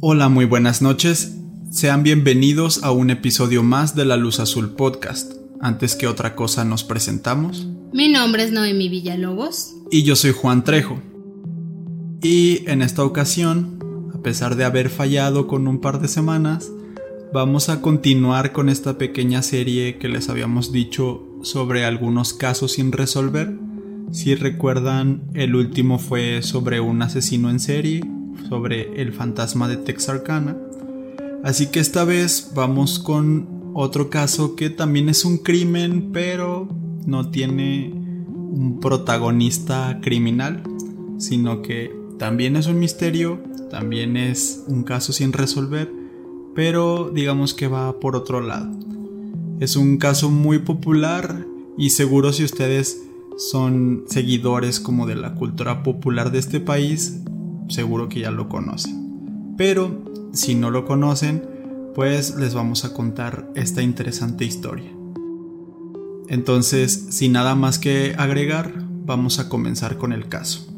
Hola, muy buenas noches. Sean bienvenidos a un episodio más de La Luz Azul Podcast. Antes que otra cosa nos presentamos. Mi nombre es Noemi Villalobos. Y yo soy Juan Trejo. Y en esta ocasión, a pesar de haber fallado con un par de semanas, vamos a continuar con esta pequeña serie que les habíamos dicho sobre algunos casos sin resolver. Si recuerdan, el último fue sobre un asesino en serie, sobre el fantasma de Texarkana. Así que esta vez vamos con otro caso que también es un crimen, pero no tiene un protagonista criminal, sino que también es un misterio, también es un caso sin resolver, pero digamos que va por otro lado. Es un caso muy popular y seguro si ustedes son seguidores como de la cultura popular de este país, seguro que ya lo conocen. Pero si no lo conocen, pues les vamos a contar esta interesante historia. Entonces, sin nada más que agregar, vamos a comenzar con el caso.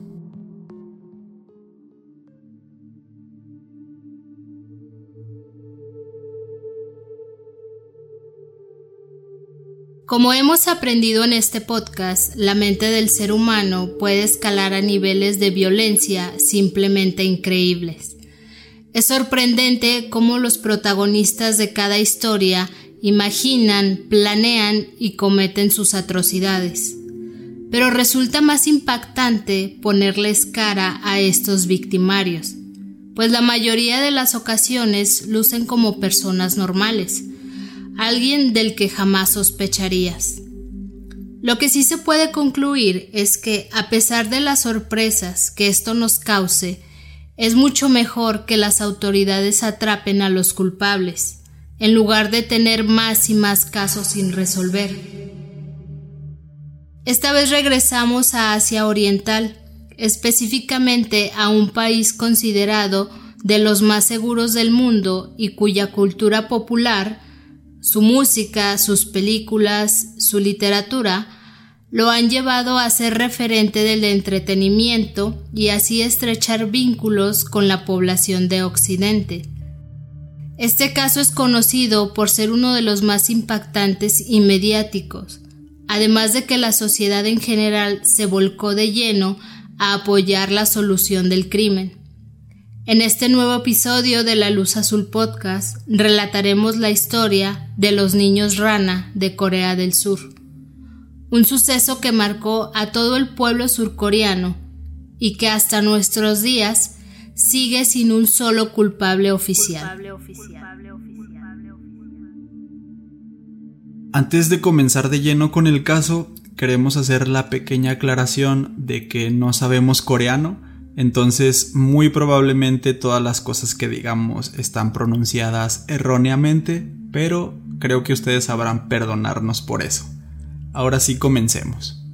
Como hemos aprendido en este podcast, la mente del ser humano puede escalar a niveles de violencia simplemente increíbles. Es sorprendente cómo los protagonistas de cada historia imaginan, planean y cometen sus atrocidades. Pero resulta más impactante ponerles cara a estos victimarios, pues la mayoría de las ocasiones lucen como personas normales, alguien del que jamás sospecharías. Lo que sí se puede concluir es que, a pesar de las sorpresas que esto nos cause, es mucho mejor que las autoridades atrapen a los culpables, en lugar de tener más y más casos sin resolver. Esta vez regresamos a Asia Oriental, específicamente a un país considerado de los más seguros del mundo y cuya cultura popular su música, sus películas, su literatura, lo han llevado a ser referente del entretenimiento y así estrechar vínculos con la población de Occidente. Este caso es conocido por ser uno de los más impactantes y mediáticos, además de que la sociedad en general se volcó de lleno a apoyar la solución del crimen. En este nuevo episodio de La Luz Azul Podcast relataremos la historia de los niños rana de Corea del Sur, un suceso que marcó a todo el pueblo surcoreano y que hasta nuestros días sigue sin un solo culpable oficial. Antes de comenzar de lleno con el caso, queremos hacer la pequeña aclaración de que no sabemos coreano, entonces, muy probablemente todas las cosas que digamos están pronunciadas erróneamente, pero creo que ustedes sabrán perdonarnos por eso. Ahora sí comencemos.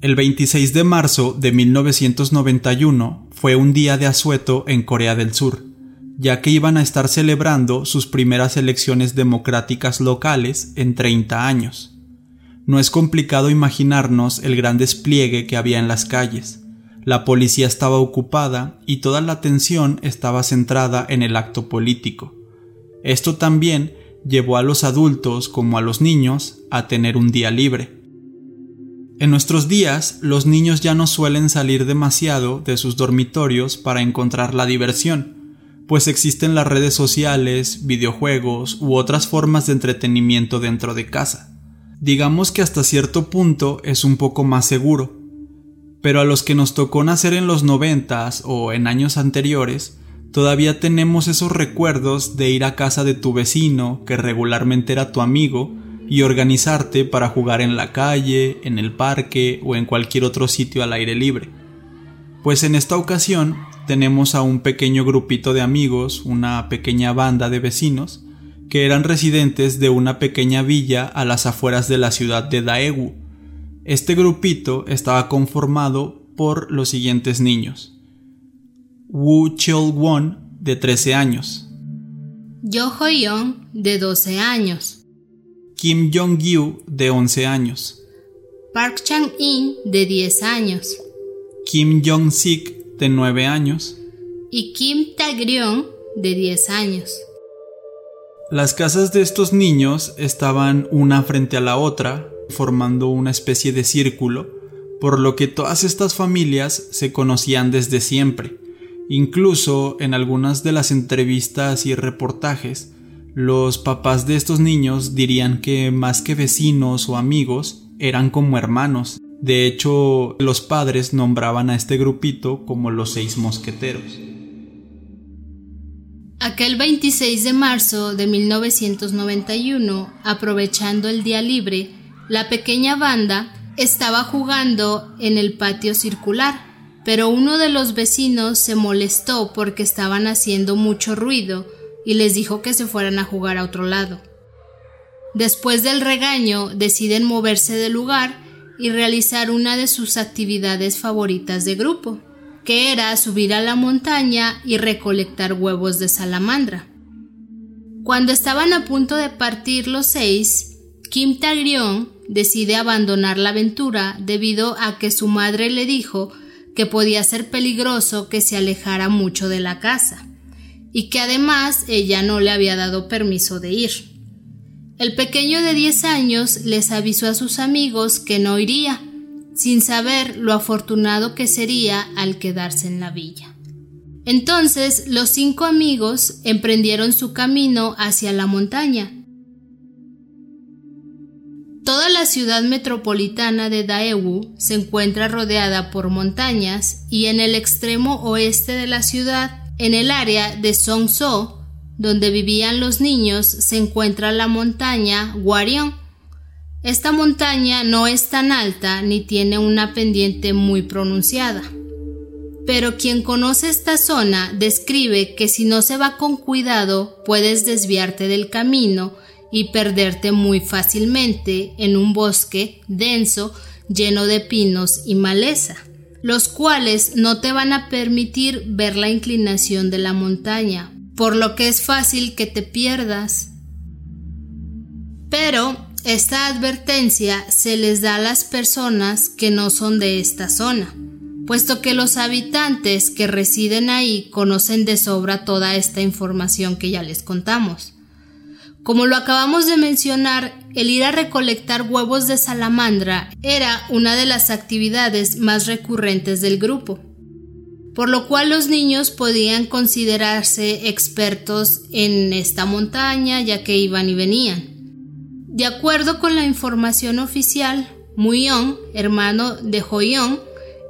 El 26 de marzo de 1991 fue un día de asueto en Corea del Sur, ya que iban a estar celebrando sus primeras elecciones democráticas locales en 30 años. No es complicado imaginarnos el gran despliegue que había en las calles. La policía estaba ocupada y toda la atención estaba centrada en el acto político. Esto también llevó a los adultos como a los niños a tener un día libre. En nuestros días, los niños ya no suelen salir demasiado de sus dormitorios para encontrar la diversión, pues existen las redes sociales, videojuegos u otras formas de entretenimiento dentro de casa digamos que hasta cierto punto es un poco más seguro. Pero a los que nos tocó nacer en los noventas o en años anteriores, todavía tenemos esos recuerdos de ir a casa de tu vecino, que regularmente era tu amigo, y organizarte para jugar en la calle, en el parque o en cualquier otro sitio al aire libre. Pues en esta ocasión tenemos a un pequeño grupito de amigos, una pequeña banda de vecinos, que eran residentes de una pequeña villa a las afueras de la ciudad de Daegu. Este grupito estaba conformado por los siguientes niños. Wu Chil-won, de 13 años. Yo Ho-young, de 12 años. Kim Jong-gyu, de 11 años. Park Chang-in, de 10 años. Kim Jong-sik, de 9 años, y Kim Tagrion, de 10 años. Las casas de estos niños estaban una frente a la otra, formando una especie de círculo, por lo que todas estas familias se conocían desde siempre. Incluso en algunas de las entrevistas y reportajes, los papás de estos niños dirían que más que vecinos o amigos, eran como hermanos. De hecho, los padres nombraban a este grupito como los seis mosqueteros. Aquel 26 de marzo de 1991, aprovechando el día libre, la pequeña banda estaba jugando en el patio circular, pero uno de los vecinos se molestó porque estaban haciendo mucho ruido y les dijo que se fueran a jugar a otro lado. Después del regaño, deciden moverse del lugar y realizar una de sus actividades favoritas de grupo, que era subir a la montaña y recolectar huevos de salamandra. Cuando estaban a punto de partir los seis, Kim Tagrion decide abandonar la aventura debido a que su madre le dijo que podía ser peligroso que se alejara mucho de la casa y que además ella no le había dado permiso de ir. El pequeño de 10 años les avisó a sus amigos que no iría, sin saber lo afortunado que sería al quedarse en la villa. Entonces los cinco amigos emprendieron su camino hacia la montaña. Toda la ciudad metropolitana de Daegu se encuentra rodeada por montañas y en el extremo oeste de la ciudad, en el área de Songso, donde vivían los niños, se encuentra la montaña Guarion. Esta montaña no es tan alta ni tiene una pendiente muy pronunciada. Pero quien conoce esta zona describe que si no se va con cuidado puedes desviarte del camino y perderte muy fácilmente en un bosque denso lleno de pinos y maleza, los cuales no te van a permitir ver la inclinación de la montaña, por lo que es fácil que te pierdas. Pero esta advertencia se les da a las personas que no son de esta zona, puesto que los habitantes que residen ahí conocen de sobra toda esta información que ya les contamos. Como lo acabamos de mencionar, el ir a recolectar huevos de salamandra era una de las actividades más recurrentes del grupo por lo cual los niños podían considerarse expertos en esta montaña ya que iban y venían. De acuerdo con la información oficial, Muyon, hermano de Joyon,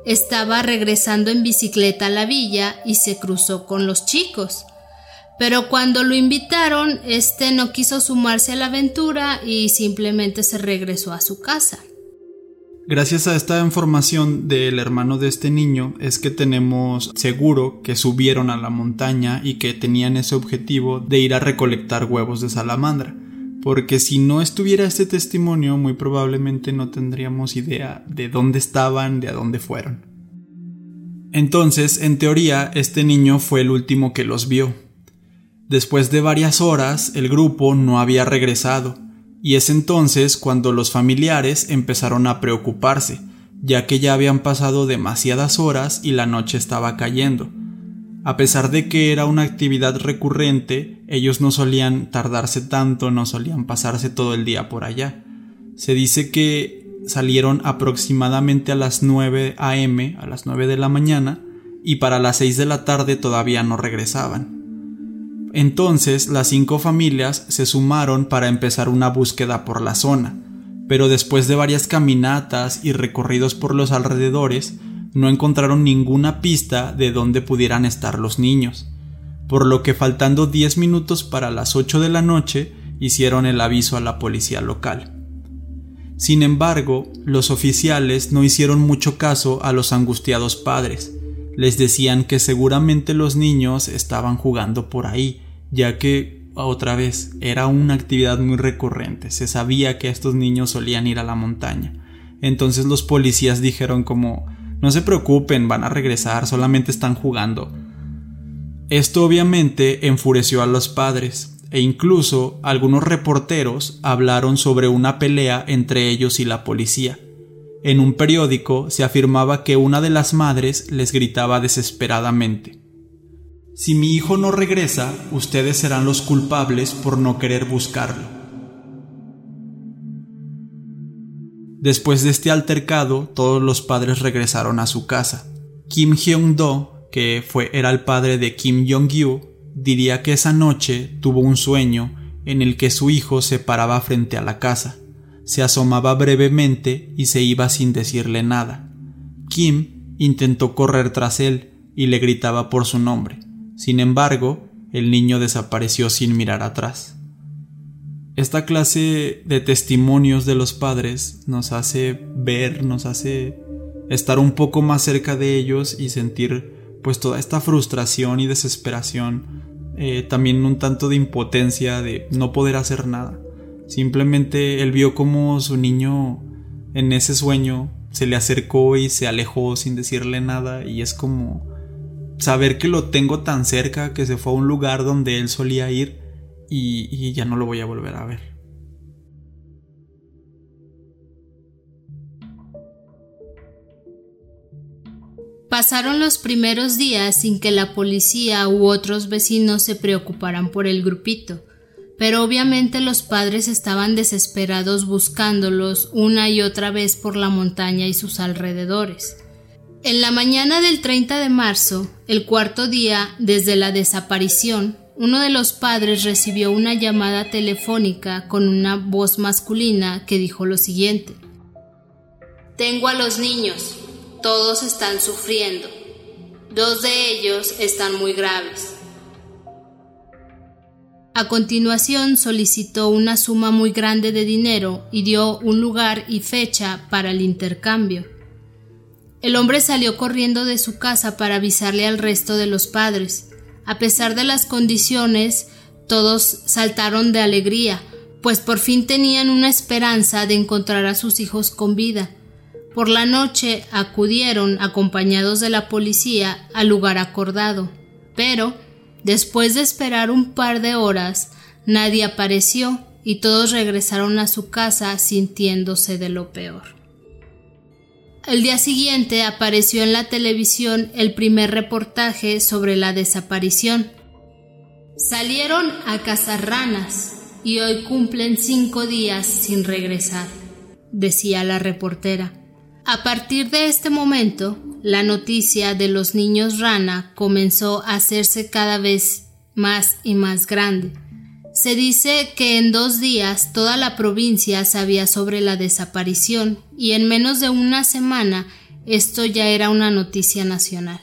estaba regresando en bicicleta a la villa y se cruzó con los chicos. Pero cuando lo invitaron, este no quiso sumarse a la aventura y simplemente se regresó a su casa. Gracias a esta información del hermano de este niño es que tenemos seguro que subieron a la montaña y que tenían ese objetivo de ir a recolectar huevos de salamandra. Porque si no estuviera este testimonio muy probablemente no tendríamos idea de dónde estaban, de a dónde fueron. Entonces, en teoría, este niño fue el último que los vio. Después de varias horas, el grupo no había regresado y es entonces cuando los familiares empezaron a preocuparse, ya que ya habían pasado demasiadas horas y la noche estaba cayendo. A pesar de que era una actividad recurrente, ellos no solían tardarse tanto, no solían pasarse todo el día por allá. Se dice que salieron aproximadamente a las 9 a.m., a las 9 de la mañana, y para las 6 de la tarde todavía no regresaban. Entonces las cinco familias se sumaron para empezar una búsqueda por la zona, pero después de varias caminatas y recorridos por los alrededores, no encontraron ninguna pista de dónde pudieran estar los niños, por lo que faltando 10 minutos para las 8 de la noche hicieron el aviso a la policía local. Sin embargo, los oficiales no hicieron mucho caso a los angustiados padres. Les decían que seguramente los niños estaban jugando por ahí ya que otra vez era una actividad muy recurrente, se sabía que estos niños solían ir a la montaña. Entonces los policías dijeron como no se preocupen, van a regresar, solamente están jugando. Esto obviamente enfureció a los padres, e incluso algunos reporteros hablaron sobre una pelea entre ellos y la policía. En un periódico se afirmaba que una de las madres les gritaba desesperadamente Si mi hijo no regresa, ustedes serán los culpables por no querer buscarlo. Después de este altercado, todos los padres regresaron a su casa. Kim Hyung-do, que fue, era el padre de Kim Jong-yu, diría que esa noche tuvo un sueño en el que su hijo se paraba frente a la casa, se asomaba brevemente y se iba sin decirle nada. Kim intentó correr tras él y le gritaba por su nombre. Sin embargo, el niño desapareció sin mirar atrás. Esta clase de testimonios de los padres nos hace ver, nos hace estar un poco más cerca de ellos y sentir pues toda esta frustración y desesperación eh, también un tanto de impotencia de no poder hacer nada. Simplemente él vio como su niño en ese sueño se le acercó y se alejó sin decirle nada y es como saber que lo tengo tan cerca que se fue a un lugar donde él solía ir y ya no lo voy a volver a ver. Pasaron los primeros días sin que la policía u otros vecinos se preocuparan por el grupito, pero obviamente los padres estaban desesperados buscándolos una y otra vez por la montaña y sus alrededores. En la mañana del 30 de marzo, el cuarto día desde la desaparición, uno de los padres recibió una llamada telefónica con una voz masculina que dijo lo siguiente Tengo a los niños, todos están sufriendo. Dos de ellos están muy graves. A continuación solicitó una suma muy grande de dinero y dio un lugar y fecha para el intercambio. El hombre salió corriendo de su casa para avisarle al resto de los padres. A pesar de las condiciones, todos saltaron de alegría, pues por fin tenían una esperanza de encontrar a sus hijos con vida. Por la noche acudieron acompañados de la policía al lugar acordado, pero, después de esperar un par de horas, nadie apareció y todos regresaron a su casa sintiéndose de lo peor. El día siguiente apareció en la televisión el primer reportaje sobre la desaparición. Salieron a cazar ranas y hoy cumplen cinco días sin regresar, decía la reportera. A partir de este momento, la noticia de los niños rana comenzó a hacerse cada vez más y más grande. Se dice que en dos días toda la provincia sabía sobre la desaparición y en menos de una semana esto ya era una noticia nacional.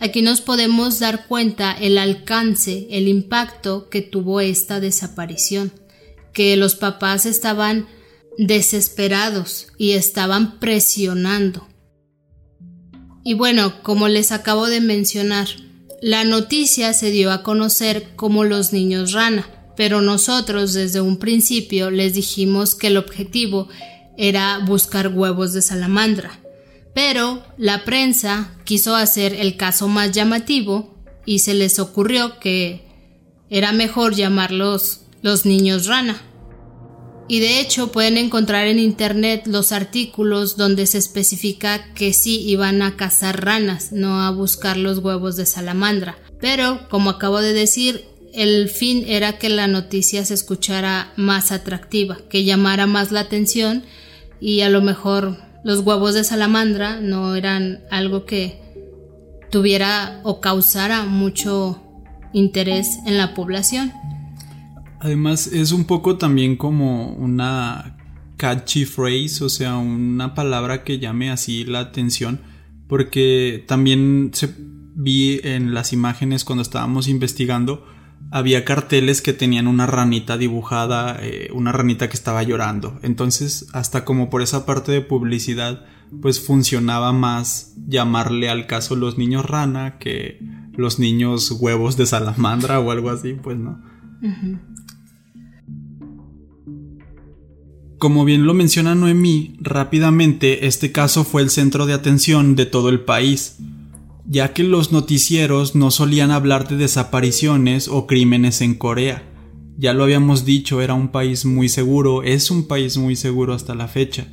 Aquí nos podemos dar cuenta el alcance, el impacto que tuvo esta desaparición, que los papás estaban desesperados y estaban presionando. Y bueno, como les acabo de mencionar, la noticia se dio a conocer como los niños rana, pero nosotros desde un principio les dijimos que el objetivo era buscar huevos de salamandra. Pero la prensa quiso hacer el caso más llamativo y se les ocurrió que era mejor llamarlos los niños rana. Y de hecho pueden encontrar en internet los artículos donde se especifica que sí iban a cazar ranas, no a buscar los huevos de salamandra. Pero, como acabo de decir, el fin era que la noticia se escuchara más atractiva, que llamara más la atención y a lo mejor los huevos de salamandra no eran algo que tuviera o causara mucho interés en la población. Además es un poco también como una catchy phrase, o sea, una palabra que llame así la atención, porque también se vi en las imágenes cuando estábamos investigando, había carteles que tenían una ranita dibujada, eh, una ranita que estaba llorando. Entonces, hasta como por esa parte de publicidad, pues funcionaba más llamarle al caso los niños rana que los niños huevos de salamandra o algo así, pues no. Como bien lo menciona Noemí, rápidamente este caso fue el centro de atención de todo el país, ya que los noticieros no solían hablar de desapariciones o crímenes en Corea. Ya lo habíamos dicho, era un país muy seguro, es un país muy seguro hasta la fecha.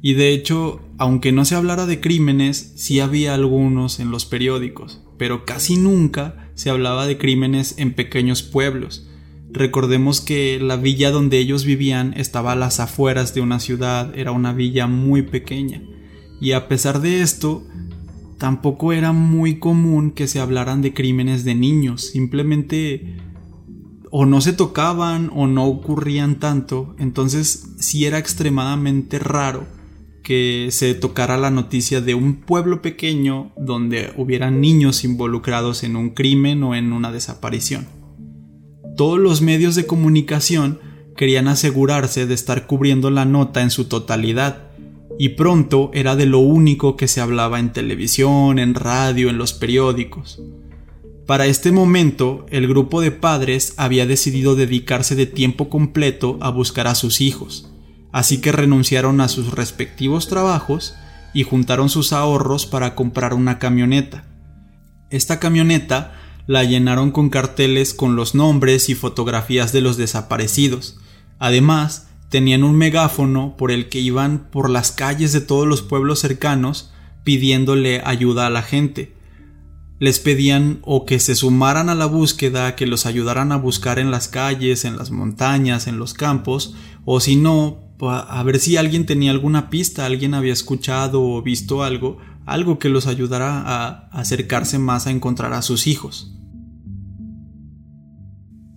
y de hecho, aunque no se hablara de crímenes, sí había algunos en los periódicos, pero casi nunca se hablaba de crímenes en pequeños pueblos. Recordemos que la villa donde ellos vivían estaba a las afueras de una ciudad, era una villa muy pequeña. Y a pesar de esto, tampoco era muy común que se hablaran de crímenes de niños, simplemente o no se tocaban o no ocurrían tanto, entonces sí era extremadamente raro que se tocara la noticia de un pueblo pequeño donde hubieran niños involucrados en un crimen o en una desaparición. Todos los medios de comunicación querían asegurarse de estar cubriendo la nota en su totalidad, y pronto era de lo único que se hablaba en televisión, en radio, en los periódicos. Para este momento, el grupo de padres había decidido dedicarse de tiempo completo a buscar a sus hijos, así que renunciaron a sus respectivos trabajos y juntaron sus ahorros para comprar una camioneta. Esta camioneta la llenaron con carteles con los nombres y fotografías de los desaparecidos. Además, tenían un megáfono por el que iban por las calles de todos los pueblos cercanos pidiéndole ayuda a la gente. Les pedían o que se sumaran a la búsqueda, que los ayudaran a buscar en las calles, en las montañas, en los campos, o si no, a ver si alguien tenía alguna pista, alguien había escuchado o visto algo, algo que los ayudara a acercarse más a encontrar a sus hijos.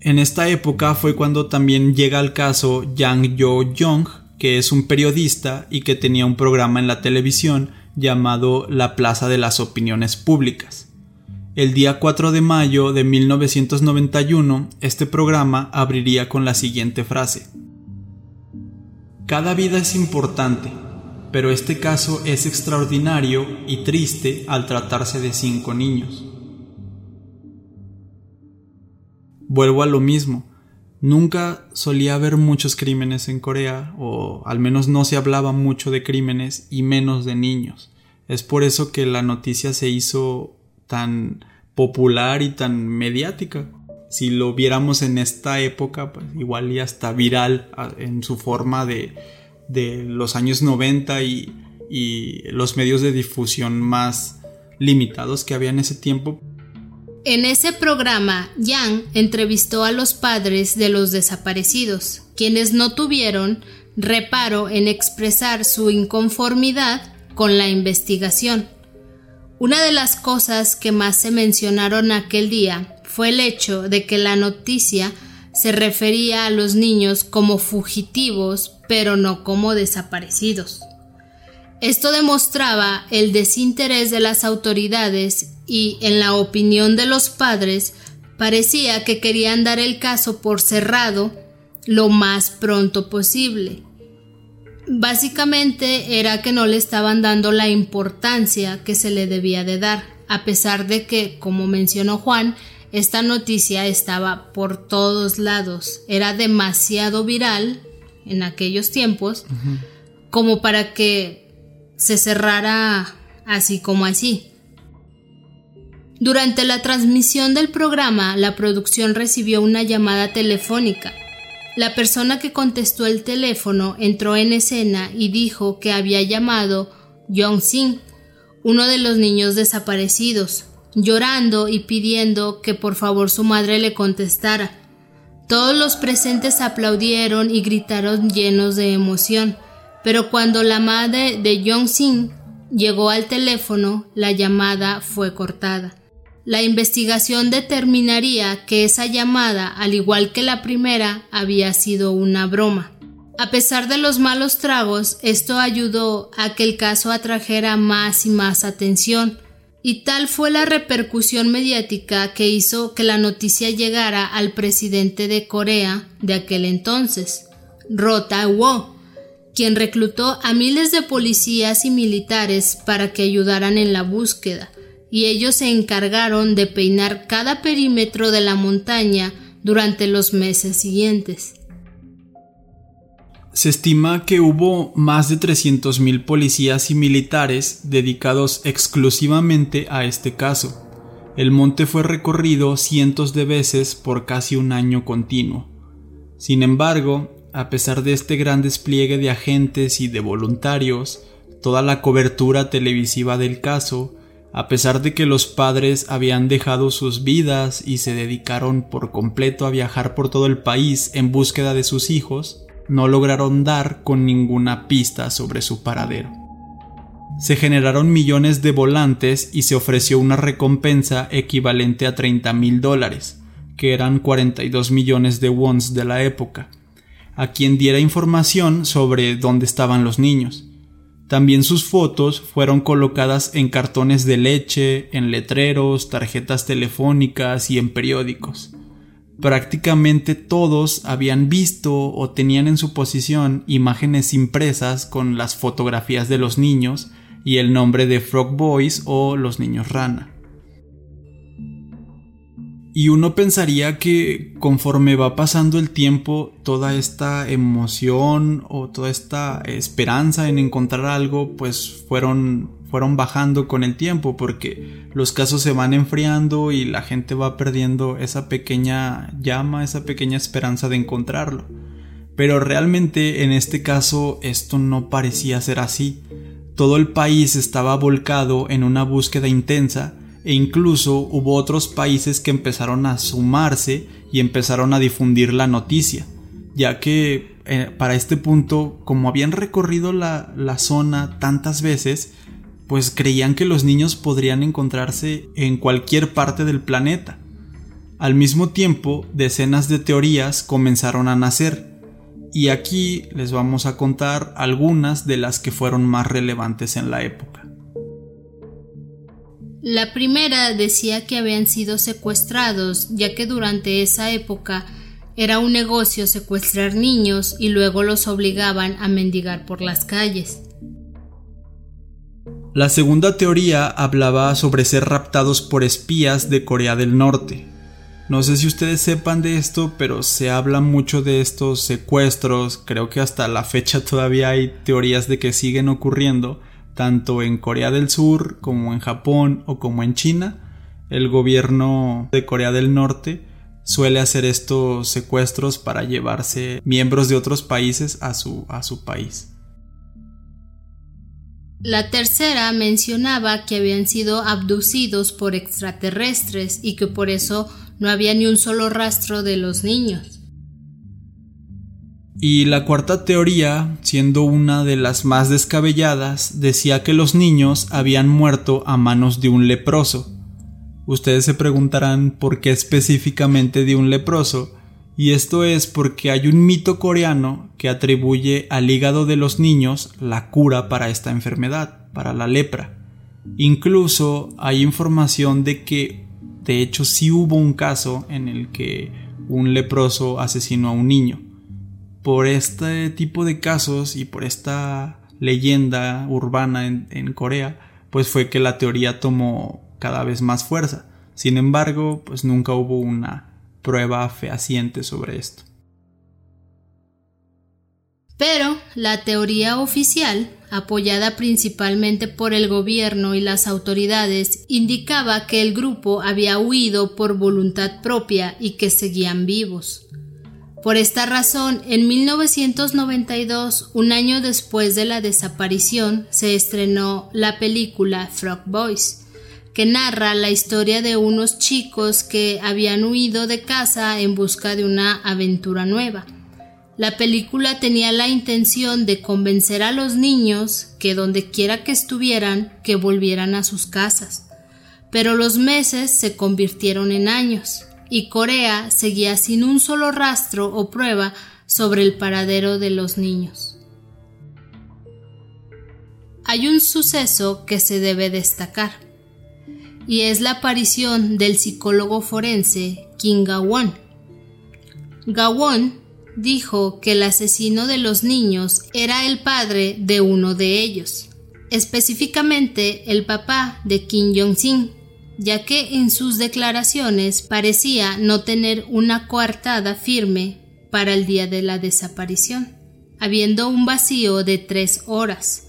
En esta época fue cuando también llega al caso Yang Yo-jong, que es un periodista y que tenía un programa en la televisión llamado La Plaza de las Opiniones Públicas. El día 4 de mayo de 1991, este programa abriría con la siguiente frase. Cada vida es importante, pero este caso es extraordinario y triste al tratarse de cinco niños. Vuelvo a lo mismo. Nunca solía haber muchos crímenes en Corea, o al menos no se hablaba mucho de crímenes y menos de niños. Es por eso que la noticia se hizo tan popular y tan mediática. Si lo viéramos en esta época, pues igual y hasta viral en su forma de, de los años 90 y, y los medios de difusión más limitados que había en ese tiempo, en ese programa, Yang entrevistó a los padres de los desaparecidos, quienes no tuvieron reparo en expresar su inconformidad con la investigación. Una de las cosas que más se mencionaron aquel día fue el hecho de que la noticia se refería a los niños como fugitivos, pero no como desaparecidos. Esto demostraba el desinterés de las autoridades y, en la opinión de los padres, parecía que querían dar el caso por cerrado lo más pronto posible. Básicamente era que no le estaban dando la importancia que se le debía de dar, a pesar de que, como mencionó Juan, esta noticia estaba por todos lados, era demasiado viral en aquellos tiempos como para que se cerrara así como así. Durante la transmisión del programa, la producción recibió una llamada telefónica. La persona que contestó el teléfono entró en escena y dijo que había llamado Yong Sin, uno de los niños desaparecidos, llorando y pidiendo que por favor su madre le contestara. Todos los presentes aplaudieron y gritaron llenos de emoción. Pero cuando la madre de Jong Sin llegó al teléfono, la llamada fue cortada. La investigación determinaría que esa llamada, al igual que la primera, había sido una broma. A pesar de los malos tragos, esto ayudó a que el caso atrajera más y más atención, y tal fue la repercusión mediática que hizo que la noticia llegara al presidente de Corea de aquel entonces, Rota Wo, quien reclutó a miles de policías y militares para que ayudaran en la búsqueda, y ellos se encargaron de peinar cada perímetro de la montaña durante los meses siguientes. Se estima que hubo más de 300.000 policías y militares dedicados exclusivamente a este caso. El monte fue recorrido cientos de veces por casi un año continuo. Sin embargo, a pesar de este gran despliegue de agentes y de voluntarios, toda la cobertura televisiva del caso, a pesar de que los padres habían dejado sus vidas y se dedicaron por completo a viajar por todo el país en búsqueda de sus hijos, no lograron dar con ninguna pista sobre su paradero. Se generaron millones de volantes y se ofreció una recompensa equivalente a 30 mil dólares, que eran 42 millones de wons de la época, a quien diera información sobre dónde estaban los niños. También sus fotos fueron colocadas en cartones de leche, en letreros, tarjetas telefónicas y en periódicos. Prácticamente todos habían visto o tenían en su posición imágenes impresas con las fotografías de los niños y el nombre de Frog Boys o los niños rana. Y uno pensaría que conforme va pasando el tiempo, toda esta emoción o toda esta esperanza en encontrar algo, pues fueron, fueron bajando con el tiempo, porque los casos se van enfriando y la gente va perdiendo esa pequeña llama, esa pequeña esperanza de encontrarlo. Pero realmente en este caso esto no parecía ser así. Todo el país estaba volcado en una búsqueda intensa e incluso hubo otros países que empezaron a sumarse y empezaron a difundir la noticia, ya que eh, para este punto, como habían recorrido la, la zona tantas veces, pues creían que los niños podrían encontrarse en cualquier parte del planeta. Al mismo tiempo, decenas de teorías comenzaron a nacer, y aquí les vamos a contar algunas de las que fueron más relevantes en la época. La primera decía que habían sido secuestrados, ya que durante esa época era un negocio secuestrar niños y luego los obligaban a mendigar por las calles. La segunda teoría hablaba sobre ser raptados por espías de Corea del Norte. No sé si ustedes sepan de esto, pero se habla mucho de estos secuestros, creo que hasta la fecha todavía hay teorías de que siguen ocurriendo, tanto en Corea del Sur como en Japón o como en China, el gobierno de Corea del Norte suele hacer estos secuestros para llevarse miembros de otros países a su, a su país. La tercera mencionaba que habían sido abducidos por extraterrestres y que por eso no había ni un solo rastro de los niños. Y la cuarta teoría, siendo una de las más descabelladas, decía que los niños habían muerto a manos de un leproso. Ustedes se preguntarán por qué específicamente de un leproso, y esto es porque hay un mito coreano que atribuye al hígado de los niños la cura para esta enfermedad, para la lepra. Incluso hay información de que, de hecho, sí hubo un caso en el que un leproso asesinó a un niño por este tipo de casos y por esta leyenda urbana en, Corea, pues fue que la teoría tomó cada vez más fuerza. Sin embargo, pues nunca hubo una prueba fehaciente sobre esto. Pero la teoría oficial, apoyada principalmente por el gobierno y las autoridades, indicaba que el grupo había huido por voluntad propia y que seguían vivos. Por esta razón, en 1992, un año después de la desaparición, se estrenó la película Frog Boys, que narra la historia de unos chicos que habían huido de casa en busca de una aventura nueva. La película tenía la intención de convencer a los niños que donde quiera que estuvieran, que volvieran a sus casas. Pero los meses se convirtieron en años y Corea seguía sin un solo rastro o prueba sobre el paradero de los niños. Hay un suceso que se debe destacar, y es la aparición del psicólogo forense Kim Gawon. Gawon dijo que el asesino de los niños era el padre de uno de ellos, específicamente el papá de Kim Jong-sin, ya que en sus declaraciones parecía no tener una coartada firme para el día de la desaparición, habiendo un vacío de tres horas.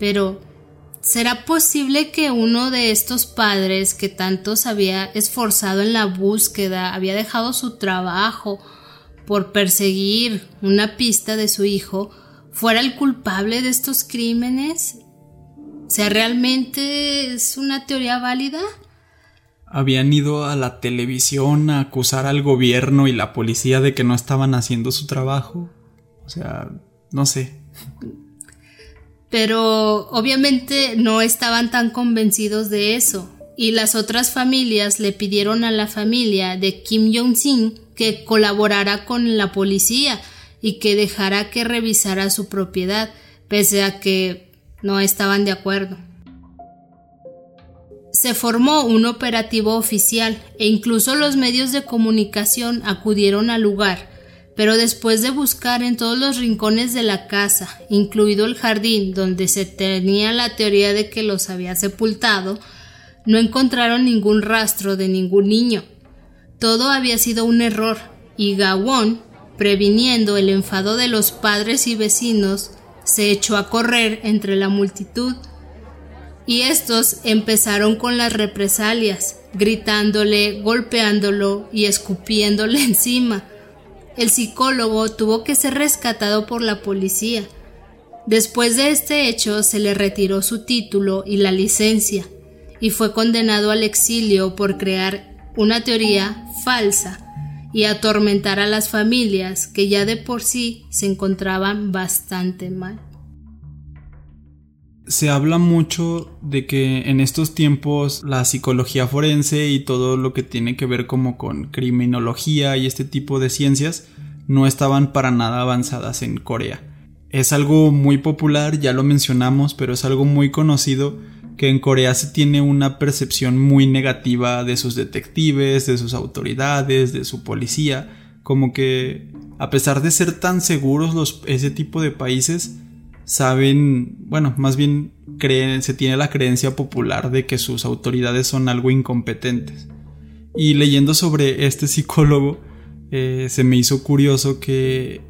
Pero, ¿será posible que uno de estos padres que tanto se había esforzado en la búsqueda, había dejado su trabajo, por perseguir una pista de su hijo, fuera el culpable de estos crímenes? O sea, ¿realmente una teoría válida? Habían ido a la televisión a acusar al gobierno y la policía de que no estaban haciendo su trabajo. O sea, no sé. Pero obviamente no estaban tan convencidos de eso. Y las otras familias le pidieron a la familia de Kim Jong-sin que colaborara con la policía y que dejara que revisara su propiedad, pese a que no estaban de acuerdo. Se formó un operativo oficial e incluso los medios de comunicación acudieron al lugar, pero después de buscar en todos los rincones de la casa, incluido el jardín donde se tenía la teoría de que los había sepultado, no encontraron ningún rastro de ningún niño. Todo había sido un error, y Gawon previniendo el enfado de los padres y vecinos, se echó a correr entre la multitud. Y estos empezaron con las represalias, gritándole, golpeándolo y escupiéndole encima. El psicólogo tuvo que ser rescatado por la policía. Después de este hecho se le retiró su título y la licencia, y fue condenado al exilio por crear una teoría falsa y atormentar a las familias que ya de por sí se encontraban bastante mal. Se habla mucho de que en estos tiempos la psicología forense y todo lo que tiene que ver como con criminología y este tipo de ciencias no estaban para nada avanzadas en Corea. Es algo muy popular, ya lo mencionamos, pero es algo muy conocido que en Corea se tiene una percepción muy negativa de sus detectives, de sus autoridades, de su policía, como que a pesar de ser tan seguros ese tipo de países, saben, bueno, más bien creen, se tiene la creencia popular de que sus autoridades son algo incompetentes. Y leyendo sobre este psicólogo, eh, se me hizo curioso que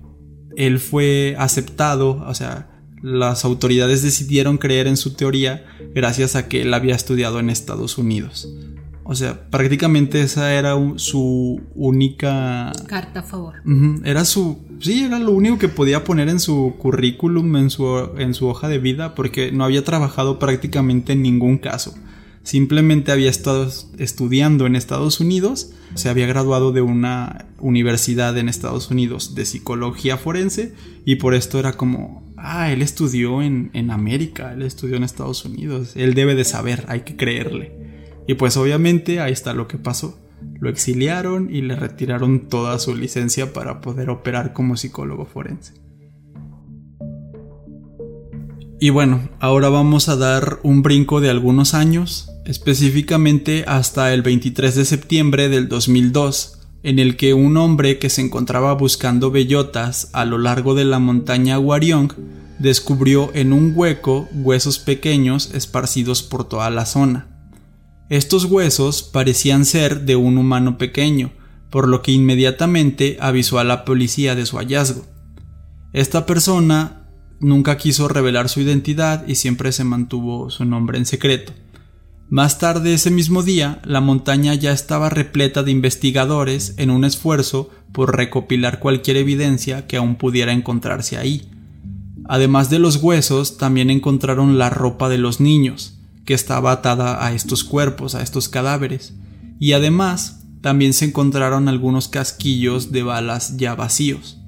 él fue aceptado, o sea, las autoridades decidieron creer en su teoría gracias a que él había estudiado en Estados Unidos. O sea, prácticamente esa era su única... Carta a favor. Era su... Sí, era lo único que podía poner en su currículum, en su, en su hoja de vida, porque no había trabajado prácticamente en ningún caso. Simplemente había estado estudiando en Estados Unidos, se había graduado de una universidad en Estados Unidos de psicología forense y por esto era como, ah, él estudió en, en América, él estudió en Estados Unidos, él debe de saber, hay que creerle. Y pues obviamente ahí está lo que pasó. Lo exiliaron y le retiraron toda su licencia para poder operar como psicólogo forense. Y bueno, ahora vamos a dar un brinco de algunos años específicamente hasta el 23 de septiembre del 2002, en el que un hombre que se encontraba buscando bellotas a lo largo de la montaña Wariong descubrió en un hueco huesos pequeños esparcidos por toda la zona. Estos huesos parecían ser de un humano pequeño, por lo que inmediatamente avisó a la policía de su hallazgo. Esta persona nunca quiso revelar su identidad y siempre se mantuvo su nombre en secreto. Más tarde ese mismo día, la montaña ya estaba repleta de investigadores en un esfuerzo por recopilar cualquier evidencia que aún pudiera encontrarse ahí. Además de los huesos, también encontraron la ropa de los niños, que estaba atada a estos cuerpos, a estos cadáveres, y además también se encontraron algunos casquillos de balas ya vacíos.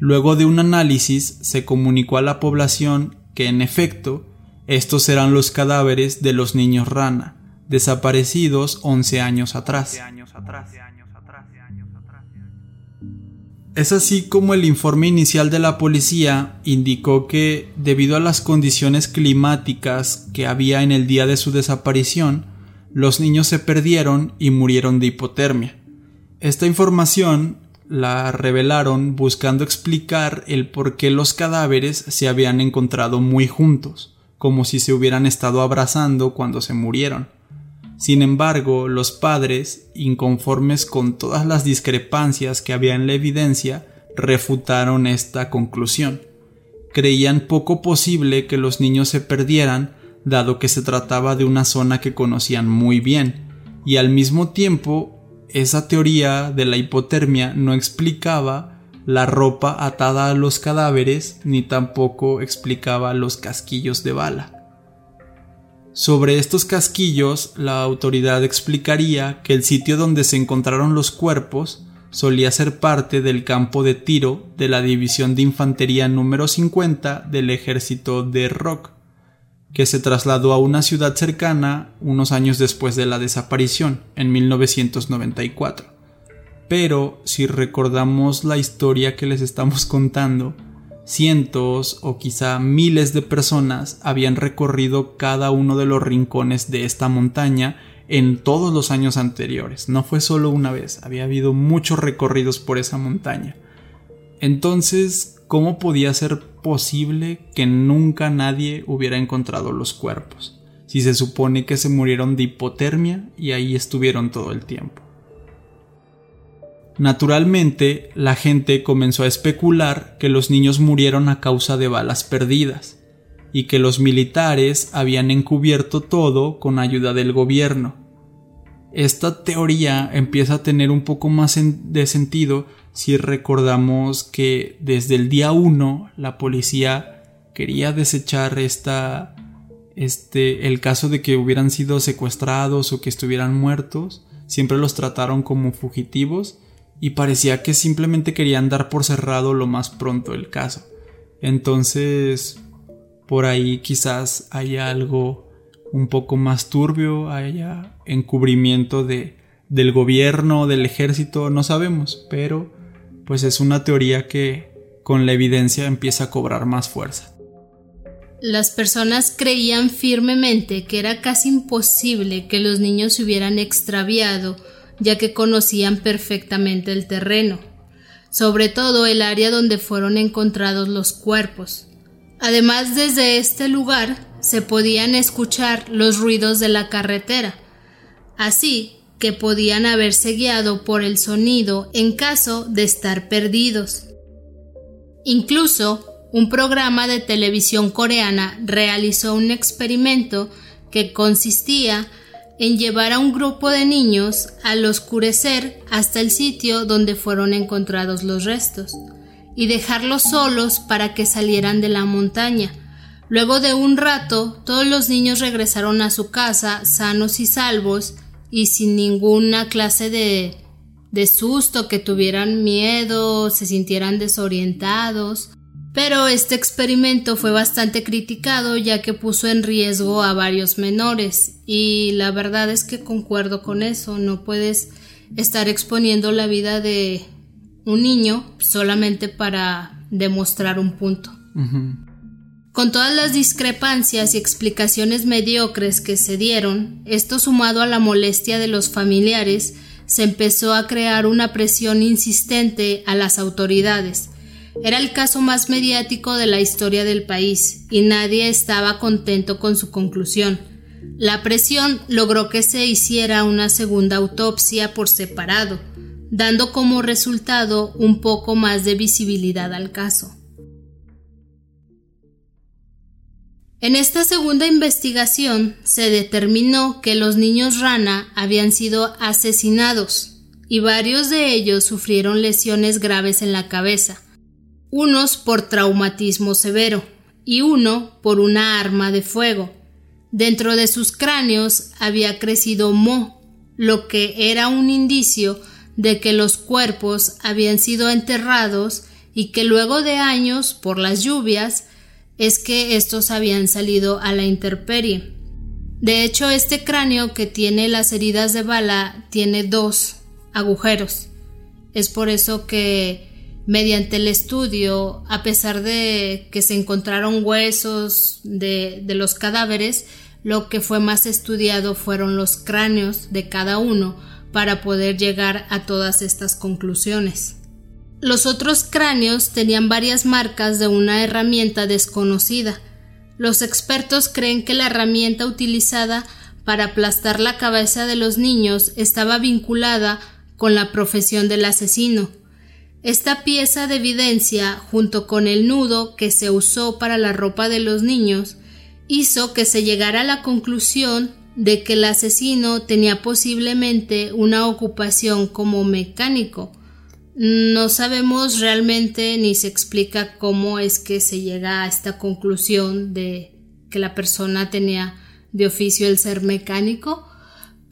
Luego de un análisis se comunicó a la población que en efecto estos eran los cadáveres de los niños rana, desaparecidos 11 años atrás. Es así como el informe inicial de la policía indicó que, debido a las condiciones climáticas que había en el día de su desaparición, los niños se perdieron y murieron de hipotermia. Esta información la revelaron buscando explicar el por qué los cadáveres se habían encontrado muy juntos como si se hubieran estado abrazando cuando se murieron. Sin embargo, los padres, inconformes con todas las discrepancias que había en la evidencia, refutaron esta conclusión. Creían poco posible que los niños se perdieran, dado que se trataba de una zona que conocían muy bien, y al mismo tiempo esa teoría de la hipotermia no explicaba la ropa atada a los cadáveres ni tampoco explicaba los casquillos de bala. Sobre estos casquillos, la autoridad explicaría que el sitio donde se encontraron los cuerpos solía ser parte del campo de tiro de la División de Infantería número 50 del ejército de Rock, que se trasladó a una ciudad cercana unos años después de la desaparición, en 1994. Pero si recordamos la historia que les estamos contando, cientos o quizá miles de personas habían recorrido cada uno de los rincones de esta montaña en todos los años anteriores. No fue solo una vez, había habido muchos recorridos por esa montaña. Entonces, ¿cómo podía ser posible que nunca nadie hubiera encontrado los cuerpos? Si se supone que se murieron de hipotermia y ahí estuvieron todo el tiempo. Naturalmente, la gente comenzó a especular que los niños murieron a causa de balas perdidas, y que los militares habían encubierto todo con ayuda del gobierno. Esta teoría empieza a tener un poco más de sentido si recordamos que desde el día 1 la policía quería desechar esta este el caso de que hubieran sido secuestrados o que estuvieran muertos, siempre los trataron como fugitivos y parecía que simplemente querían dar por cerrado lo más pronto el caso. Entonces, por ahí quizás haya algo un poco más turbio, haya encubrimiento de, del gobierno, del ejército, no sabemos, pero pues es una teoría que con la evidencia empieza a cobrar más fuerza. Las personas creían firmemente que era casi imposible que los niños se hubieran extraviado ya que conocían perfectamente el terreno, sobre todo el área donde fueron encontrados los cuerpos. Además, desde este lugar se podían escuchar los ruidos de la carretera, así que podían haberse guiado por el sonido en caso de estar perdidos. Incluso, un programa de televisión coreana realizó un experimento que consistía en llevar a un grupo de niños al oscurecer hasta el sitio donde fueron encontrados los restos y dejarlos solos para que salieran de la montaña. Luego de un rato, todos los niños regresaron a su casa sanos y salvos y sin ninguna clase de, de susto, que tuvieran miedo, se sintieran desorientados. Pero este experimento fue bastante criticado ya que puso en riesgo a varios menores. Y la verdad es que concuerdo con eso, no puedes estar exponiendo la vida de un niño solamente para demostrar un punto. Con todas las discrepancias y explicaciones mediocres que se dieron, esto sumado a la molestia de los familiares, se empezó a crear una presión insistente a las autoridades, era el caso más mediático de la historia del país y nadie estaba contento con su conclusión. La presión logró que se hiciera una segunda autopsia por separado, dando como resultado un poco más de visibilidad al caso. En esta segunda investigación se determinó que los niños rana habían sido asesinados y varios de ellos sufrieron lesiones graves en la cabeza, unos por traumatismo severo y uno por una arma de fuego. Dentro de sus cráneos había crecido moho, lo que era un indicio de que los cuerpos habían sido enterrados y que luego de años, por las lluvias, es que estos habían salido a la intemperie. De hecho, este cráneo que tiene las heridas de bala tiene dos agujeros. Es por eso que mediante el estudio, a pesar de que se encontraron huesos de, los cadáveres, lo que fue más estudiado fueron los cráneos de cada uno para poder llegar a todas estas conclusiones. Los otros cráneos tenían varias marcas de una herramienta desconocida. Los expertos creen que la herramienta utilizada para aplastar la cabeza de los niños estaba vinculada con la profesión del asesino, esta pieza de evidencia, junto con el nudo que se usó para la ropa de los niños, hizo que se llegara a la conclusión de que el asesino tenía posiblemente una ocupación como mecánico. No sabemos realmente ni se explica cómo es que se llega a esta conclusión de que la persona tenía de oficio el ser mecánico,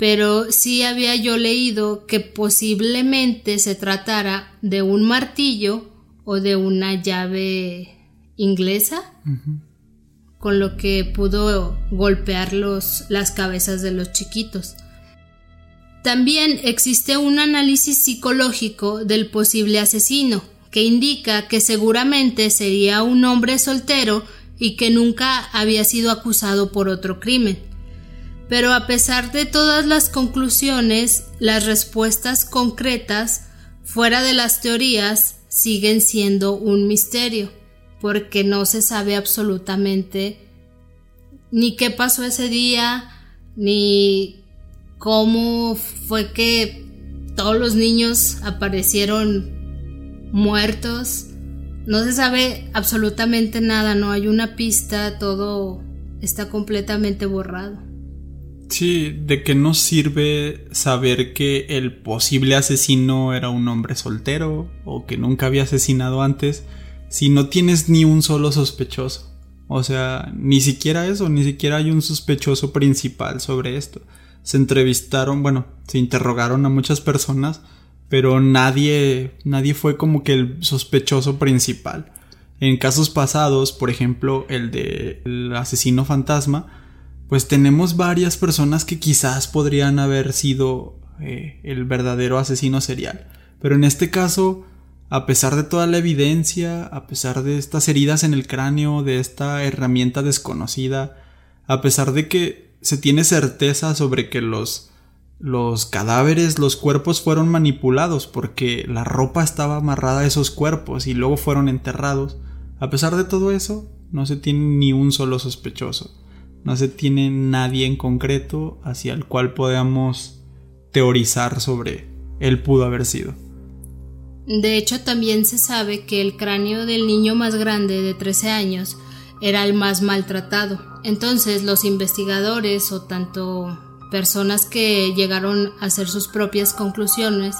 pero sí había yo leído que posiblemente se tratara de un martillo o de una llave inglesa con lo que pudo golpear las cabezas de los chiquitos. También existe un análisis psicológico del posible asesino, que indica que seguramente sería un hombre soltero y que nunca había sido acusado por otro crimen. Pero a pesar de todas las conclusiones, las respuestas concretas, fuera de las teorías, siguen siendo un misterio porque no se sabe absolutamente ni qué pasó ese día, ni cómo fue que todos los niños aparecieron muertos. No se sabe absolutamente nada, no hay una pista, todo está completamente borrado. Sí, de qué nos sirve saber que el posible asesino era un hombre soltero o que nunca había asesinado antes si no tienes ni un solo sospechoso. O sea, ni siquiera eso, ni siquiera hay un sospechoso principal sobre esto. Se entrevistaron, bueno, se interrogaron a muchas personas, pero nadie, nadie fue como que el sospechoso principal. En casos pasados, por ejemplo, el del asesino fantasma, pues tenemos varias personas que quizás podrían haber sido eh, el verdadero asesino serial. Pero en este caso, a pesar de toda la evidencia, a pesar de estas heridas en el cráneo, de esta herramienta desconocida, a pesar de que se tiene certeza sobre que los los cadáveres, los cuerpos fueron manipulados porque la ropa estaba amarrada a esos cuerpos y luego fueron enterrados. A pesar de todo eso, no se tiene ni un solo sospechoso. No se tiene nadie en concreto hacia el cual podamos teorizar sobre él pudo haber sido. De hecho, también se sabe que el cráneo del niño más grande de 13 años era el más maltratado. Entonces, los investigadores o tanto personas que llegaron a hacer sus propias conclusiones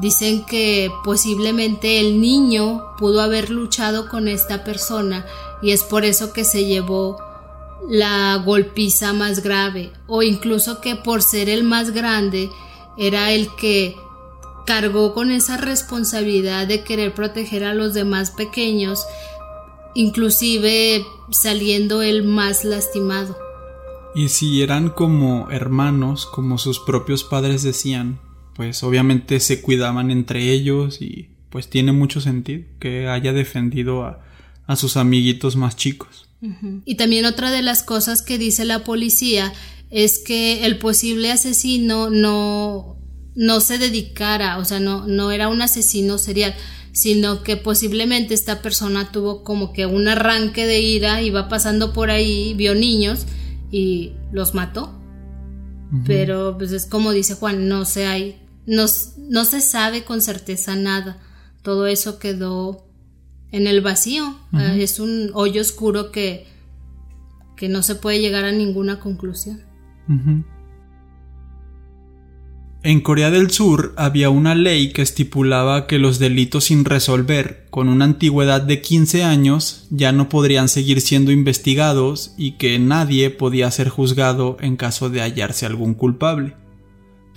dicen que posiblemente el niño pudo haber luchado con esta persona y es por eso que se llevó la golpiza más grave o incluso que por ser el más grande era el que cargó con esa responsabilidad de querer proteger a los demás pequeños, inclusive saliendo el más lastimado. Y si eran como hermanos, como sus propios padres decían, pues obviamente se cuidaban entre ellos y pues tiene mucho sentido que haya defendido a, a sus amiguitos más chicos. Y también otra de las cosas que dice la policía es que el posible asesino no no se dedicara, o sea, no, no era un asesino serial, sino que posiblemente esta persona tuvo como que un arranque de ira, iba pasando por ahí, vio niños y los mató. Pero pues es como dice Juan, no se hay, no, no se sabe con certeza nada. Todo eso quedó en el vacío. Es un hoyo oscuro que, que no se puede llegar a ninguna conclusión. En Corea del Sur había una ley que estipulaba que los delitos sin resolver, con una antigüedad de 15 años, ya no podrían seguir siendo investigados y que nadie podía ser juzgado en caso de hallarse algún culpable.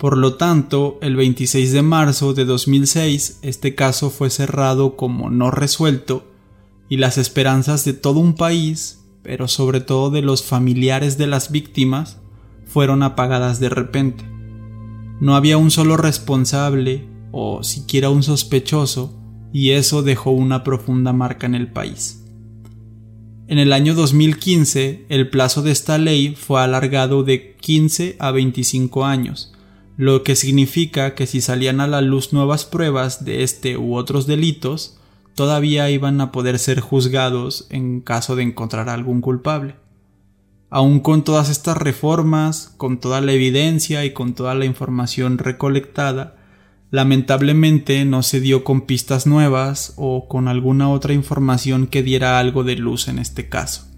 Por lo tanto, el 26 de marzo de 2006 este caso fue cerrado como no resuelto y las esperanzas de todo un país, pero sobre todo de los familiares de las víctimas, fueron apagadas de repente. No había un solo responsable o siquiera un sospechoso y eso dejó una profunda marca en el país. En el año 2015, el plazo de esta ley fue alargado de 15 a 25 años, lo que significa que si salían a la luz nuevas pruebas de este u otros delitos, todavía iban a poder ser juzgados en caso de encontrar algún culpable. Aún con todas estas reformas, con toda la evidencia y con toda la información recolectada, lamentablemente no se dio con pistas nuevas o con alguna otra información que diera algo de luz en este caso.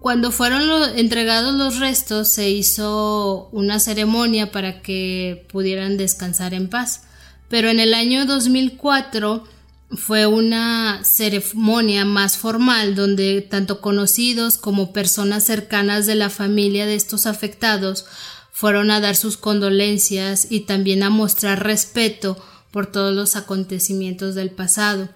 Cuando fueron entregados los restos se hizo una ceremonia para que pudieran descansar en paz. Pero en el año 2004 fue una ceremonia más formal donde tanto conocidos como personas cercanas de la familia de estos afectados fueron a dar sus condolencias y también a mostrar respeto por todos los acontecimientos del pasado.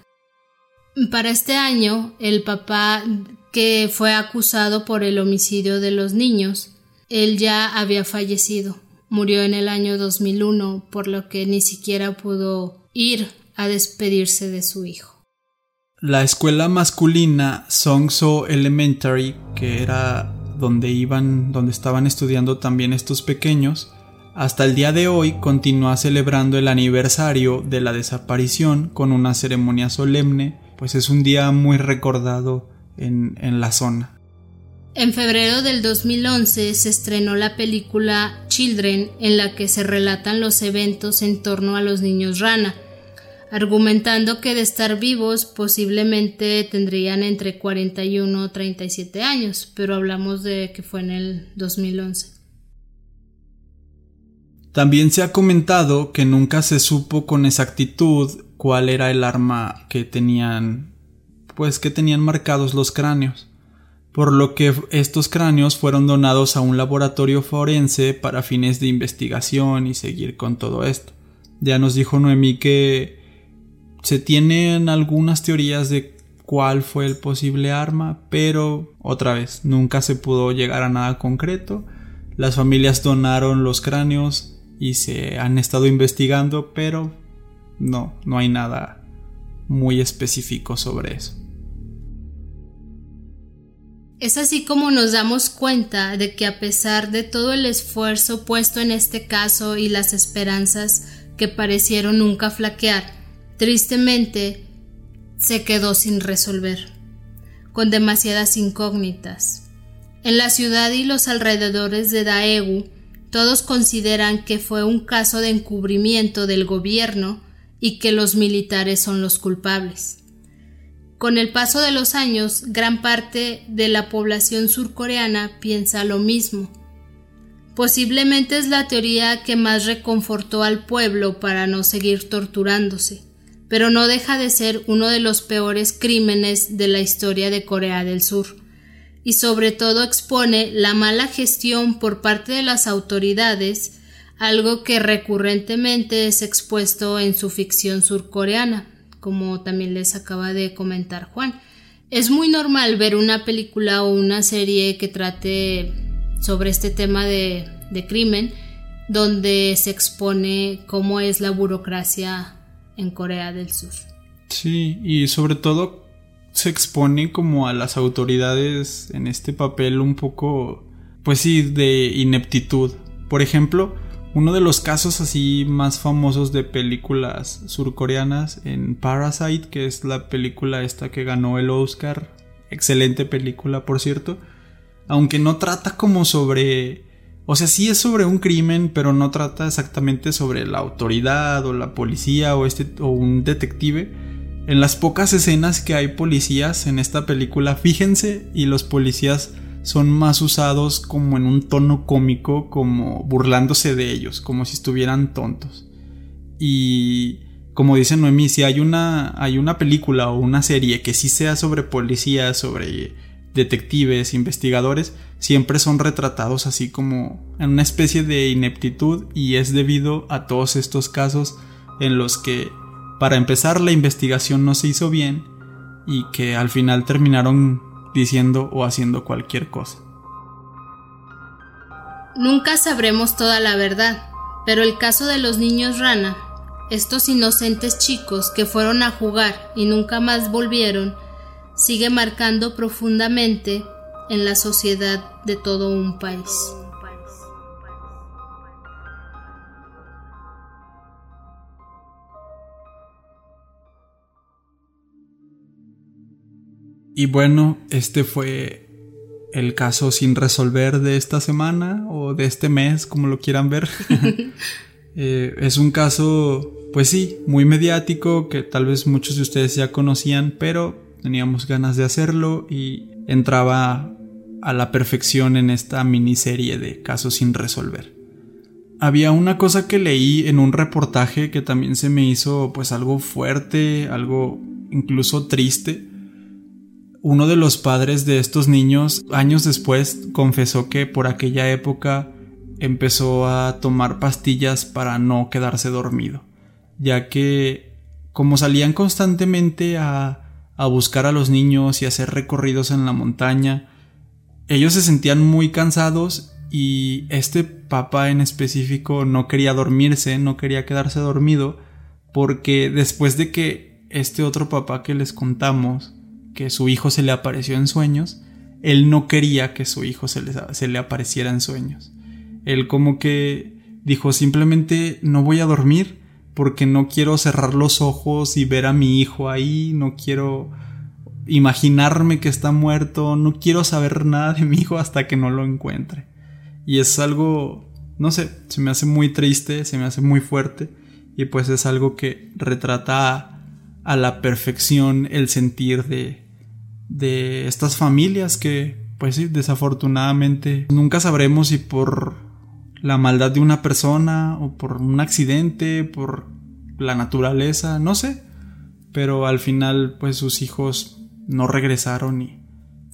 Para este año, el papá que fue acusado por el homicidio de los niños, él ya había fallecido. Murió en el año 2001, por lo que ni siquiera pudo ir a despedirse de su hijo. La escuela masculina Songso Elementary, que era donde iban, donde estaban estudiando también estos pequeños, hasta el día de hoy continúa celebrando el aniversario de la desaparición con una ceremonia solemne, pues es un día muy recordado en, en la zona. En febrero del 2011 se estrenó la película Children, en la que se relatan los eventos en torno a los niños rana, argumentando que de estar vivos posiblemente tendrían entre 41 y 37 años, pero hablamos de que fue en el 2011. También se ha comentado que nunca se supo con exactitud cuál era el arma que tenían, pues que tenían marcados los cráneos, por lo que estos cráneos fueron donados a un laboratorio forense para fines de investigación y seguir con todo esto. Ya nos dijo Noemí que se tienen algunas teorías de cuál fue el posible arma, pero otra vez, nunca se pudo llegar a nada concreto. Las familias donaron los cráneos y se han estado investigando, pero no, no hay nada muy específico sobre eso. Es así como nos damos cuenta de que a pesar de todo el esfuerzo puesto en este caso y las esperanzas que parecieron nunca flaquear, Tristemente, se quedó sin resolver, con demasiadas incógnitas. En la ciudad y los alrededores de Daegu, todos consideran que fue un caso de encubrimiento del gobierno y que los militares son los culpables. Con el paso de los años, gran parte de la población surcoreana piensa lo mismo. Posiblemente es la teoría que más reconfortó al pueblo para no seguir torturándose pero no deja de ser uno de los peores crímenes de la historia de Corea del Sur, y sobre todo expone la mala gestión por parte de las autoridades, algo que recurrentemente es expuesto en su ficción surcoreana, como también les acaba de comentar Juan. Es muy normal ver una película o una serie que trate sobre este tema de, de crimen, donde se expone cómo es la burocracia en Corea del Sur. Sí, y sobre todo se expone como a las autoridades en este papel un poco, pues sí, de ineptitud. Por ejemplo, uno de los casos así más famosos de películas surcoreanas en Parasite, que es la película esta que ganó el Oscar, excelente película por cierto, aunque no trata como sobre o sea, sí es sobre un crimen, pero no trata exactamente sobre la autoridad o la policía o, este, o un detective. En las pocas escenas que hay policías en esta película, fíjense, y los policías son más usados como en un tono cómico, como burlándose de ellos, como si estuvieran tontos. Y como dice Noemí, si hay una, hay una película o una serie que sí sea sobre policías, sobre detectives, investigadores, siempre son retratados así como en una especie de ineptitud y es debido a todos estos casos en los que para empezar la investigación no se hizo bien y que al final terminaron diciendo o haciendo cualquier cosa. Nunca sabremos toda la verdad, pero el caso de los niños rana, estos inocentes chicos que fueron a jugar y nunca más volvieron, sigue marcando profundamente en la sociedad de todo un país. Y bueno, este fue el caso sin resolver de esta semana o de este mes, como lo quieran ver. Eh, es un caso, pues sí, muy mediático que tal vez muchos de ustedes ya conocían, pero teníamos ganas de hacerlo y entraba a la perfección en esta miniserie de casos sin resolver. Había una cosa que leí en un reportaje que también se me hizo pues algo fuerte, algo incluso triste. Uno de los padres de estos niños años después confesó que por aquella época empezó a tomar pastillas para no quedarse dormido, ya que como salían constantemente a, a buscar a los niños y hacer recorridos en la montaña, ellos se sentían muy cansados y este papá en específico no quería dormirse, no quería quedarse dormido, porque después de que este otro papá que les contamos, que su hijo se le apareció en sueños, él no quería que su hijo se le, apareciera en sueños. Él como que dijo simplemente no voy a dormir porque no quiero cerrar los ojos y ver a mi hijo ahí, no quiero imaginarme que está muerto, no quiero saber nada de mi hijo hasta que no lo encuentre. Y es algo, no sé, se me hace muy triste, se me hace muy fuerte. Y pues es algo que retrata a, la perfección el sentir de, de estas familias que, pues desafortunadamente nunca sabremos si por la maldad de una persona o por un accidente, por la naturaleza, no sé. Pero al final, pues sus hijos no regresaron y,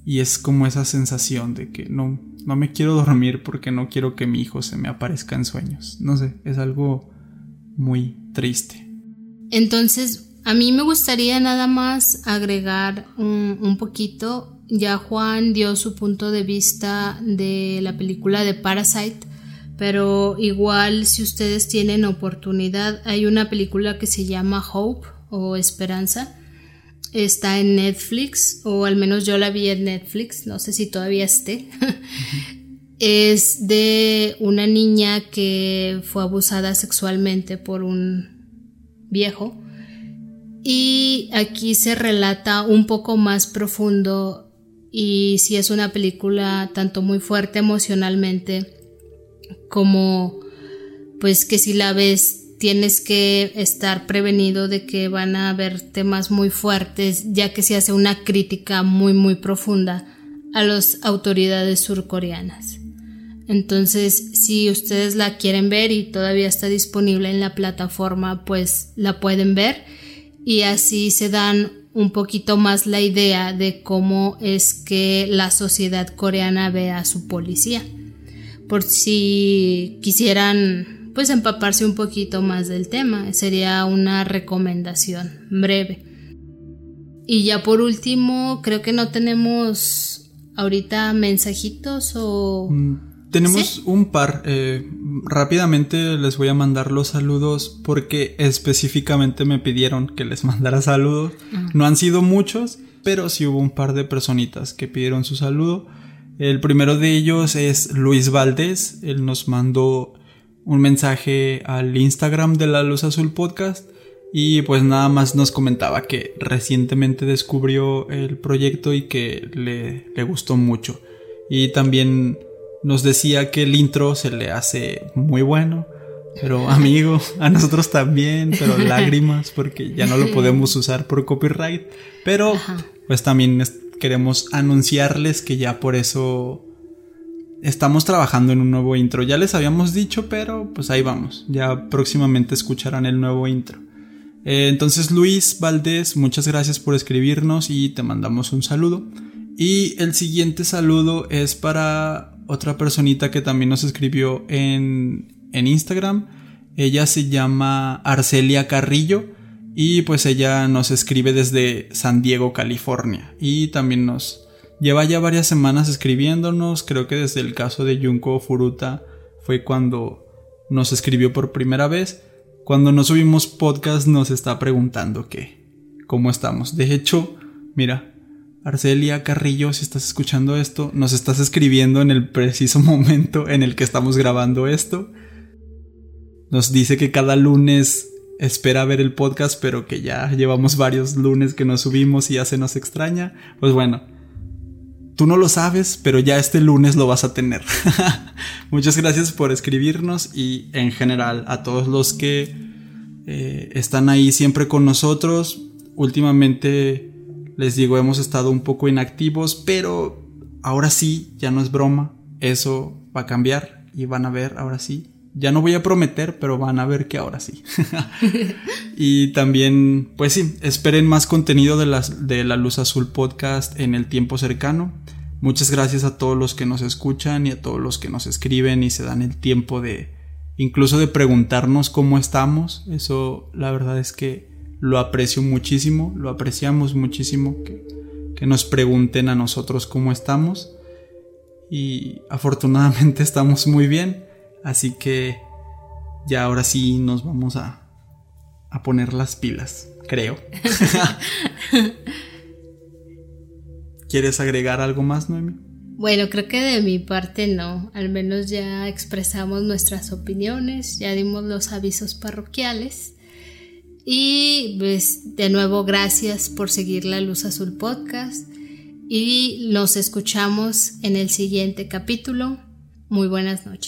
y es como esa sensación de que no, no me quiero dormir porque no quiero que mi hijo se me aparezca en sueños. No sé, es algo muy triste. Entonces, a mí me gustaría nada más agregar un, poquito. Ya Juan dio su punto de vista de la película de Parasite, pero igual si ustedes tienen oportunidad, hay una película que se llama Hope o Esperanza. Está en Netflix, o al menos yo la vi en Netflix, no sé si todavía esté. es de una niña que fue abusada sexualmente por un viejo. Y aquí se relata un poco más profundo y si es una película tanto muy fuerte emocionalmente como pues que si la ves tienes que estar prevenido de que van a haber temas muy fuertes, ya que se hace una crítica muy muy profunda a las autoridades surcoreanas. Entonces, si ustedes la quieren ver y todavía está disponible en la plataforma, pues la pueden ver y así se dan un poquito más la idea de cómo es que la sociedad coreana ve a su policía. Por si quisieran pues empaparse un poquito más del tema. Sería una recomendación breve. Y ya por último, creo que no tenemos ahorita mensajitos o... Mm, tenemos un par. Eh, rápidamente les voy a mandar los saludos porque específicamente me pidieron que les mandara saludos. No han sido muchos, pero sí hubo un par de personitas que pidieron su saludo. El primero de ellos es Luis Valdés. Él nos mandó un mensaje al Instagram de la Luz Azul Podcast y pues nada más nos comentaba que recientemente descubrió el proyecto y que le, le gustó mucho. Y también nos decía que el intro se le hace muy bueno. Pero amigo, a nosotros también, pero lágrimas porque ya no lo podemos usar por copyright. Pero pues también queremos anunciarles que ya por eso estamos trabajando en un nuevo intro. Ya les habíamos dicho, pero pues ahí vamos. Ya próximamente escucharán el nuevo intro. Eh, entonces Luis Valdés, muchas gracias por escribirnos y te mandamos un saludo. Y el siguiente saludo es para otra personita que también nos escribió en, en Instagram. Ella se llama Arcelia Carrillo y pues ella nos escribe desde San Diego, California. Y también nos, Lleva ya varias semanas escribiéndonos, creo que desde el caso de Junko Furuta fue cuando nos escribió por primera vez. Cuando no subimos podcast nos está preguntando qué, cómo estamos. De hecho, mira, Arcelia Carrillo, si estás escuchando esto, nos estás escribiendo en el preciso momento en el que estamos grabando esto. Nos dice que cada lunes espera ver el podcast, pero que ya llevamos varios lunes que no subimos y ya se nos extraña. Pues bueno, Tú no lo sabes, pero ya este lunes lo vas a tener. Muchas gracias por escribirnos y en general a todos los que eh, están ahí siempre con nosotros. Últimamente, les digo, hemos estado un poco inactivos, pero ahora sí, ya no es broma, eso va a cambiar y van a ver, ahora sí. Ya no voy a prometer, pero van a ver que ahora sí. y también, pues sí, esperen más contenido de, las, de la Luz Azul Podcast en el tiempo cercano. Muchas gracias a todos los que nos escuchan y a todos los que nos escriben y se dan el tiempo de incluso de preguntarnos cómo estamos. Eso la verdad es que lo aprecio muchísimo, lo apreciamos muchísimo que, que nos pregunten a nosotros cómo estamos. Y afortunadamente estamos muy bien, así que ya ahora sí nos vamos a, a poner las pilas, creo. ¿Quieres agregar algo más, Noemi? Bueno, creo que de mi parte no. Al menos ya expresamos nuestras opiniones, ya dimos los avisos parroquiales. Y pues de nuevo gracias por seguir la Luz Azul Podcast. Y nos escuchamos en el siguiente capítulo. Muy buenas noches.